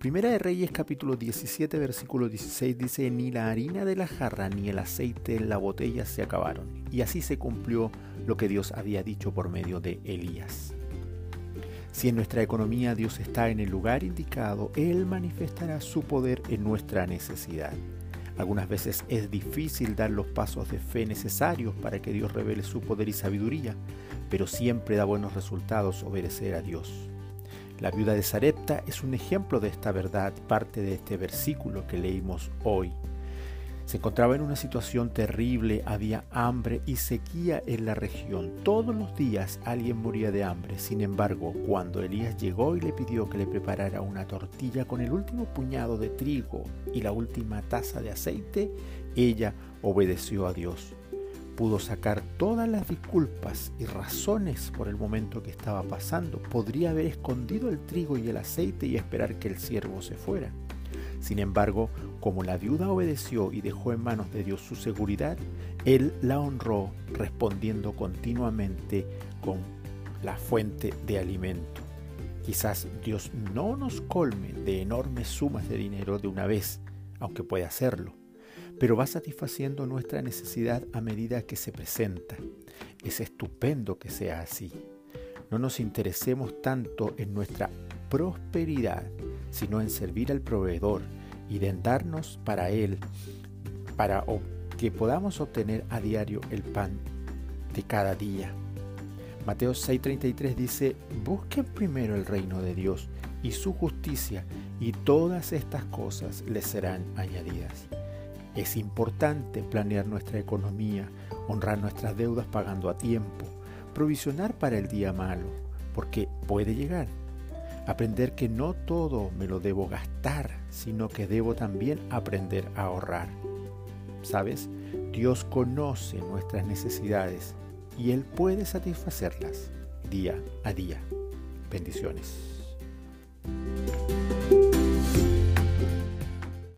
Primera de Reyes capítulo 17 versículo 16 dice, ni la harina de la jarra ni el aceite en la botella se acabaron. Y así se cumplió lo que Dios había dicho por medio de Elías. Si en nuestra economía Dios está en el lugar indicado, Él manifestará su poder en nuestra necesidad. Algunas veces es difícil dar los pasos de fe necesarios para que Dios revele su poder y sabiduría, pero siempre da buenos resultados obedecer a Dios. La viuda de Sarepta es un ejemplo de esta verdad, parte de este versículo que leímos hoy. Se encontraba en una situación terrible, había hambre y sequía en la región. Todos los días alguien moría de hambre. Sin embargo, cuando Elías llegó y le pidió que le preparara una tortilla con el último puñado de trigo y la última taza de aceite, ella obedeció a Dios. Pudo sacar todas las disculpas y razones por el momento que estaba pasando. Podría haber escondido el trigo y el aceite y esperar que el siervo se fuera. Sin embargo, como la viuda obedeció y dejó en manos de Dios su seguridad, Él la honró respondiendo continuamente con la fuente de alimento. Quizás Dios no nos colme de enormes sumas de dinero de una vez, aunque puede hacerlo, pero va satisfaciendo nuestra necesidad a medida que se presenta. Es estupendo que sea así. No nos interesemos tanto en nuestra prosperidad, sino en servir al proveedor y de darnos para Él, para que podamos obtener a diario el pan de cada día. Mateo 6:33 dice, busquen primero el reino de Dios y su justicia, y todas estas cosas les serán añadidas. Es importante planear nuestra economía, honrar nuestras deudas pagando a tiempo, provisionar para el día malo, porque puede llegar Aprender que no todo me lo debo gastar, sino que debo también aprender a ahorrar. ¿Sabes? Dios conoce nuestras necesidades y Él puede satisfacerlas día a día. Bendiciones.